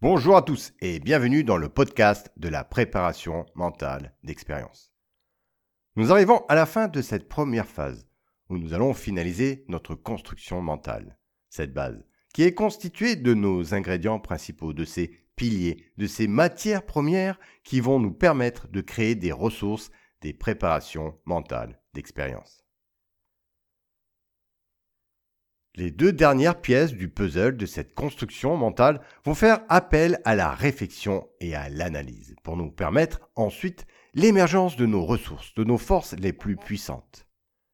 Bonjour à tous et bienvenue dans le podcast de la préparation mentale d'expérience. Nous arrivons à la fin de cette première phase où nous allons finaliser notre construction mentale, cette base qui est constituée de nos ingrédients principaux, de ces piliers, de ces matières premières qui vont nous permettre de créer des ressources, des préparations mentales d'expérience. Les deux dernières pièces du puzzle de cette construction mentale vont faire appel à la réflexion et à l'analyse pour nous permettre ensuite l'émergence de nos ressources, de nos forces les plus puissantes.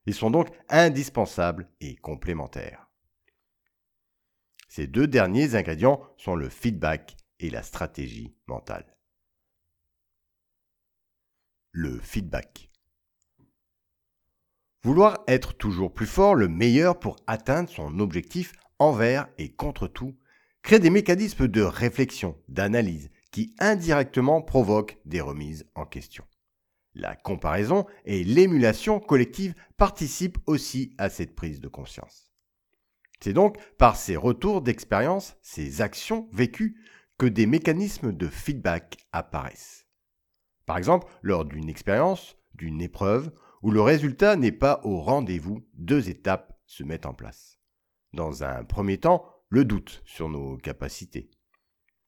Ils sont donc indispensables et complémentaires. Ces deux derniers ingrédients sont le feedback et la stratégie mentale. Le feedback. Vouloir être toujours plus fort, le meilleur pour atteindre son objectif envers et contre tout, crée des mécanismes de réflexion, d'analyse, qui indirectement provoquent des remises en question. La comparaison et l'émulation collective participent aussi à cette prise de conscience. C'est donc par ces retours d'expérience, ces actions vécues, que des mécanismes de feedback apparaissent. Par exemple, lors d'une expérience, d'une épreuve où le résultat n'est pas au rendez-vous, deux étapes se mettent en place. Dans un premier temps, le doute sur nos capacités.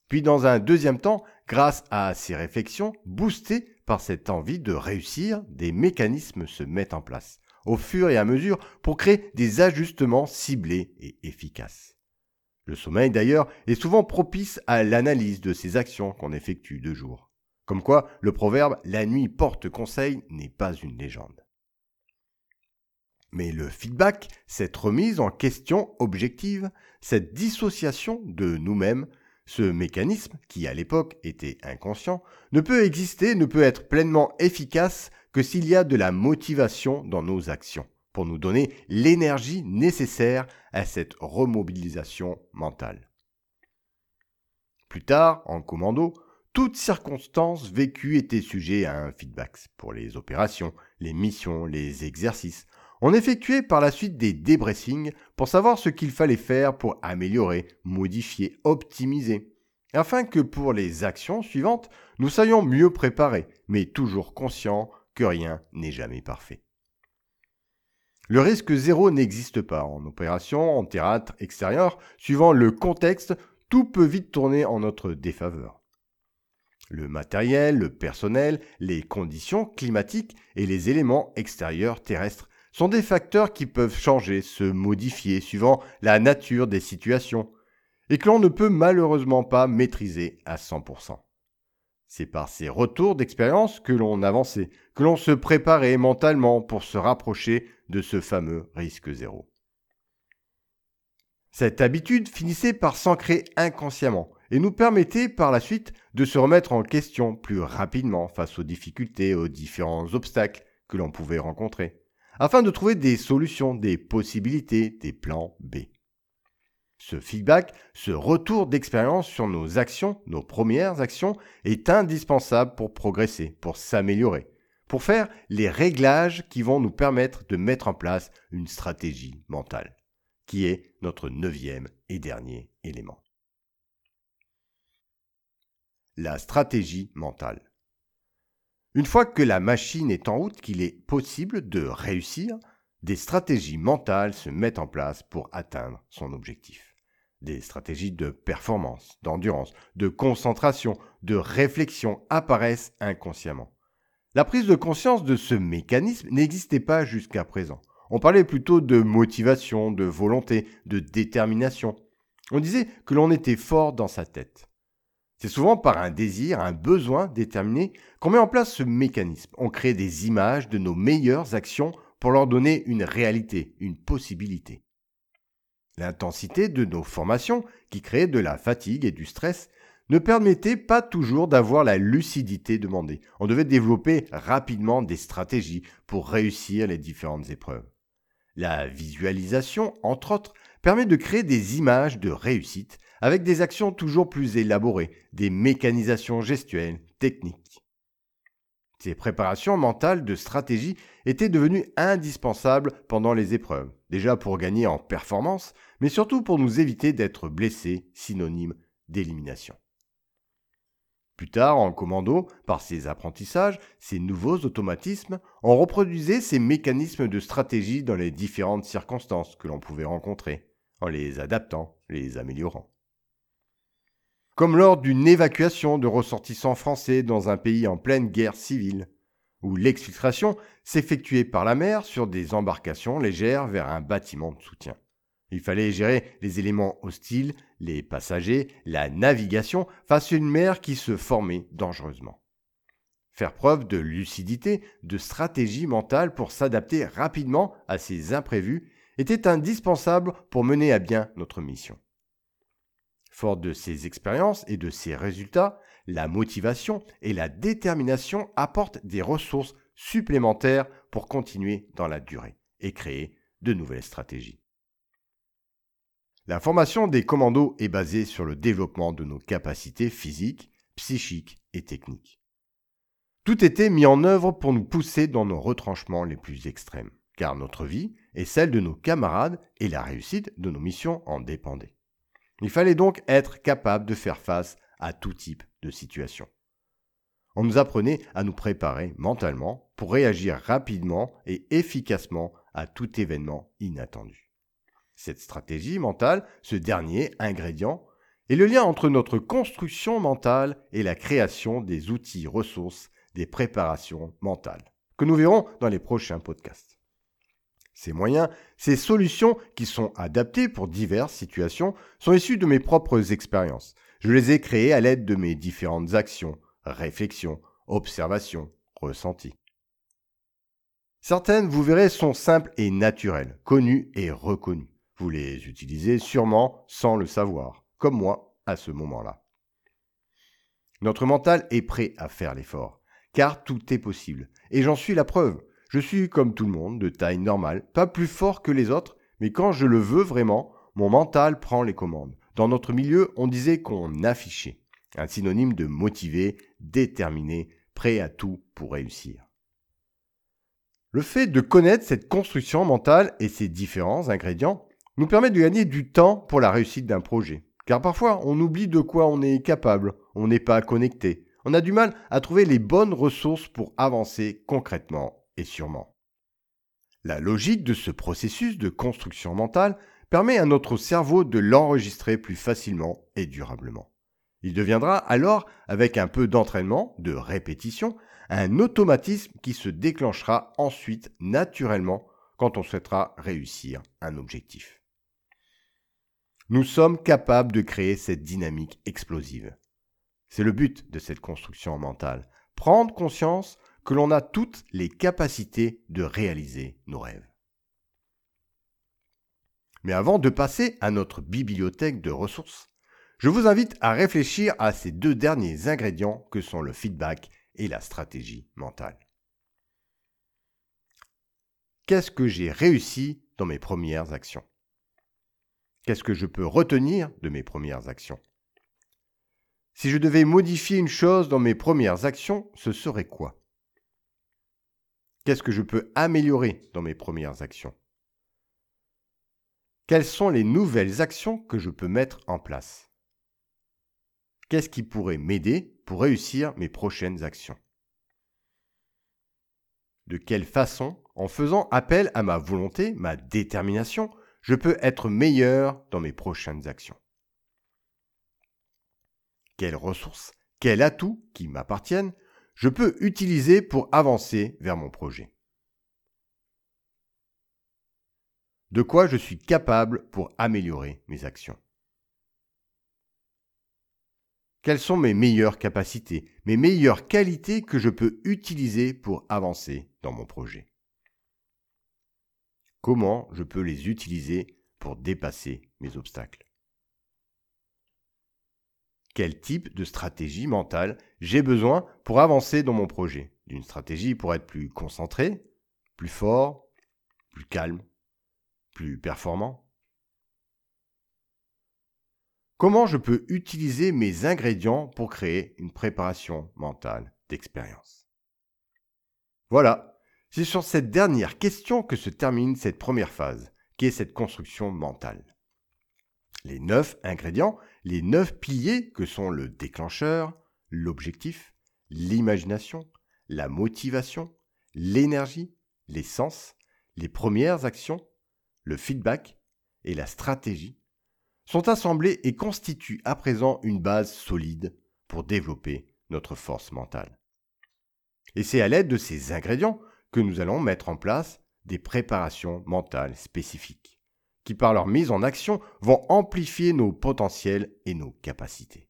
Puis dans un deuxième temps, grâce à ces réflexions, boostées par cette envie de réussir, des mécanismes se mettent en place, au fur et à mesure, pour créer des ajustements ciblés et efficaces. Le sommeil, d'ailleurs, est souvent propice à l'analyse de ces actions qu'on effectue de jour. Comme quoi, le proverbe La nuit porte conseil n'est pas une légende. Mais le feedback, cette remise en question objective, cette dissociation de nous-mêmes, ce mécanisme, qui à l'époque était inconscient, ne peut exister, ne peut être pleinement efficace que s'il y a de la motivation dans nos actions, pour nous donner l'énergie nécessaire à cette remobilisation mentale. Plus tard, en commando, toute circonstance vécue était sujet à un feedback pour les opérations, les missions, les exercices, on effectuait par la suite des débriefings pour savoir ce qu'il fallait faire pour améliorer, modifier, optimiser, afin que pour les actions suivantes, nous soyons mieux préparés, mais toujours conscients que rien n'est jamais parfait. Le risque zéro n'existe pas en opération, en théâtre extérieur, suivant le contexte, tout peut vite tourner en notre défaveur. Le matériel, le personnel, les conditions climatiques et les éléments extérieurs terrestres sont des facteurs qui peuvent changer, se modifier suivant la nature des situations, et que l'on ne peut malheureusement pas maîtriser à 100%. C'est par ces retours d'expérience que l'on avançait, que l'on se préparait mentalement pour se rapprocher de ce fameux risque zéro. Cette habitude finissait par s'ancrer inconsciemment et nous permettait par la suite de se remettre en question plus rapidement face aux difficultés, aux différents obstacles que l'on pouvait rencontrer afin de trouver des solutions, des possibilités, des plans B. Ce feedback, ce retour d'expérience sur nos actions, nos premières actions, est indispensable pour progresser, pour s'améliorer, pour faire les réglages qui vont nous permettre de mettre en place une stratégie mentale, qui est notre neuvième et dernier élément. La stratégie mentale. Une fois que la machine est en route, qu'il est possible de réussir, des stratégies mentales se mettent en place pour atteindre son objectif. Des stratégies de performance, d'endurance, de concentration, de réflexion apparaissent inconsciemment. La prise de conscience de ce mécanisme n'existait pas jusqu'à présent. On parlait plutôt de motivation, de volonté, de détermination. On disait que l'on était fort dans sa tête. C'est souvent par un désir, un besoin déterminé qu'on met en place ce mécanisme. On crée des images de nos meilleures actions pour leur donner une réalité, une possibilité. L'intensité de nos formations, qui créait de la fatigue et du stress, ne permettait pas toujours d'avoir la lucidité demandée. On devait développer rapidement des stratégies pour réussir les différentes épreuves. La visualisation, entre autres, permet de créer des images de réussite avec des actions toujours plus élaborées, des mécanisations gestuelles, techniques. Ces préparations mentales de stratégie étaient devenues indispensables pendant les épreuves, déjà pour gagner en performance, mais surtout pour nous éviter d'être blessés, synonyme d'élimination. Plus tard, en commando, par ces apprentissages, ces nouveaux automatismes, on reproduisait ces mécanismes de stratégie dans les différentes circonstances que l'on pouvait rencontrer, en les adaptant, les améliorant. Comme lors d'une évacuation de ressortissants français dans un pays en pleine guerre civile, où l'exfiltration s'effectuait par la mer sur des embarcations légères vers un bâtiment de soutien. Il fallait gérer les éléments hostiles, les passagers, la navigation face à une mer qui se formait dangereusement. Faire preuve de lucidité, de stratégie mentale pour s'adapter rapidement à ces imprévus était indispensable pour mener à bien notre mission. Fort de ces expériences et de ces résultats, la motivation et la détermination apportent des ressources supplémentaires pour continuer dans la durée et créer de nouvelles stratégies. La formation des commandos est basée sur le développement de nos capacités physiques, psychiques et techniques. Tout était mis en œuvre pour nous pousser dans nos retranchements les plus extrêmes, car notre vie et celle de nos camarades et la réussite de nos missions en dépendaient. Il fallait donc être capable de faire face à tout type de situation. On nous apprenait à nous préparer mentalement pour réagir rapidement et efficacement à tout événement inattendu. Cette stratégie mentale, ce dernier ingrédient, est le lien entre notre construction mentale et la création des outils ressources des préparations mentales, que nous verrons dans les prochains podcasts. Ces moyens, ces solutions qui sont adaptées pour diverses situations sont issus de mes propres expériences. Je les ai créées à l'aide de mes différentes actions, réflexions, observations, ressentis. Certaines, vous verrez, sont simples et naturelles, connues et reconnues. Vous les utilisez sûrement sans le savoir, comme moi à ce moment-là. Notre mental est prêt à faire l'effort, car tout est possible. Et j'en suis la preuve. Je suis comme tout le monde, de taille normale, pas plus fort que les autres, mais quand je le veux vraiment, mon mental prend les commandes. Dans notre milieu, on disait qu'on affichait, un synonyme de motivé, déterminé, prêt à tout pour réussir. Le fait de connaître cette construction mentale et ses différents ingrédients nous permet de gagner du temps pour la réussite d'un projet. Car parfois, on oublie de quoi on est capable, on n'est pas connecté, on a du mal à trouver les bonnes ressources pour avancer concrètement sûrement. La logique de ce processus de construction mentale permet à notre cerveau de l'enregistrer plus facilement et durablement. Il deviendra alors, avec un peu d'entraînement, de répétition, un automatisme qui se déclenchera ensuite naturellement quand on souhaitera réussir un objectif. Nous sommes capables de créer cette dynamique explosive. C'est le but de cette construction mentale, prendre conscience que l'on a toutes les capacités de réaliser nos rêves. Mais avant de passer à notre bibliothèque de ressources, je vous invite à réfléchir à ces deux derniers ingrédients que sont le feedback et la stratégie mentale. Qu'est-ce que j'ai réussi dans mes premières actions? Qu'est-ce que je peux retenir de mes premières actions? Si je devais modifier une chose dans mes premières actions, ce serait quoi? Qu'est-ce que je peux améliorer dans mes premières actions? Quelles sont les nouvelles actions que je peux mettre en place? Qu'est-ce qui pourrait m'aider pour réussir mes prochaines actions? De quelle façon, en faisant appel à ma volonté, ma détermination, je peux être meilleur dans mes prochaines actions? Quelles ressources, quels atouts qui m'appartiennent, je peux utiliser pour avancer vers mon projet. De quoi je suis capable pour améliorer mes actions. Quelles sont mes meilleures capacités, mes meilleures qualités que je peux utiliser pour avancer dans mon projet? Comment je peux les utiliser pour dépasser mes obstacles? Quel type de stratégie mentale j'ai besoin pour avancer dans mon projet. D'une stratégie pour être plus concentré, plus fort, plus calme, plus performant. Comment je peux utiliser mes ingrédients pour créer une préparation mentale d'expérience? Voilà, c'est sur cette dernière question que se termine cette première phase, qui est cette construction mentale. Les neuf ingrédients, les neuf piliers que sont le déclencheur, l'objectif, l'imagination, la motivation, l'énergie, les sens, les premières actions, le feedback et la stratégie sont assemblés et constituent à présent une base solide pour développer notre force mentale. Et c'est à l'aide de ces ingrédients que nous allons mettre en place des préparations mentales spécifiques, qui par leur mise en action vont amplifier nos potentiels et nos capacités.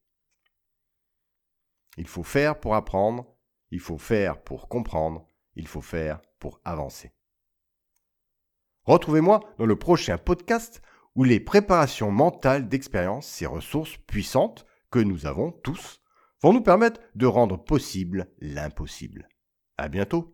Il faut faire pour apprendre, il faut faire pour comprendre, il faut faire pour avancer. Retrouvez-moi dans le prochain podcast où les préparations mentales d'expérience, ces ressources puissantes que nous avons tous, vont nous permettre de rendre possible l'impossible. À bientôt!